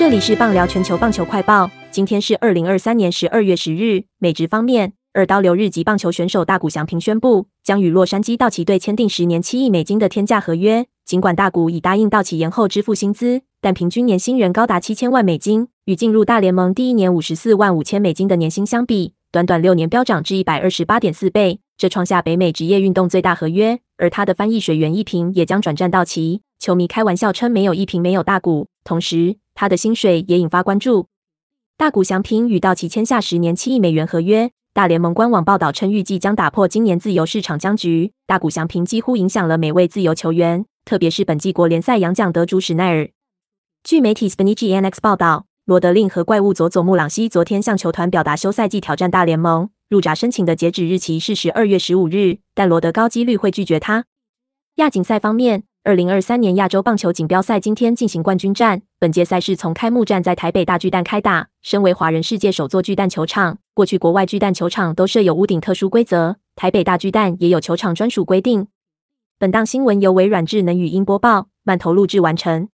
这里是棒聊全球棒球快报，今天是二零二三年十二月十日。美职方面，二刀流日籍棒球选手大谷翔平宣布，将与洛杉矶道奇队签订十年七亿美金的天价合约。尽管大谷已答应道奇延后支付薪资，但平均年薪仍高达七千万美金，与进入大联盟第一年五十四万五千美金的年薪相比，短短六年飙涨至一百二十八点四倍，这创下北美职业运动最大合约。而他的翻译水源一平也将转战道奇。球迷开玩笑称，没有一平没有大谷。同时，他的薪水也引发关注。大谷翔平与道奇签下十年七亿美元合约。大联盟官网报道称，预计将打破今年自由市场僵局。大谷翔平几乎影响了每位自由球员，特别是本季国联赛洋奖得主史奈尔。据媒体 Spanish Annex 报道，罗德令和怪物佐佐木朗希昨天向球团表达休赛季挑战大联盟入闸申请的截止日期是十二月十五日，但罗德高几率会拒绝他。亚锦赛方面。二零二三年亚洲棒球锦标赛今天进行冠军战。本届赛事从开幕战在台北大巨蛋开打。身为华人世界首座巨蛋球场，过去国外巨蛋球场都设有屋顶特殊规则，台北大巨蛋也有球场专属规定。本档新闻由微软智能语音播报，慢投录制完成。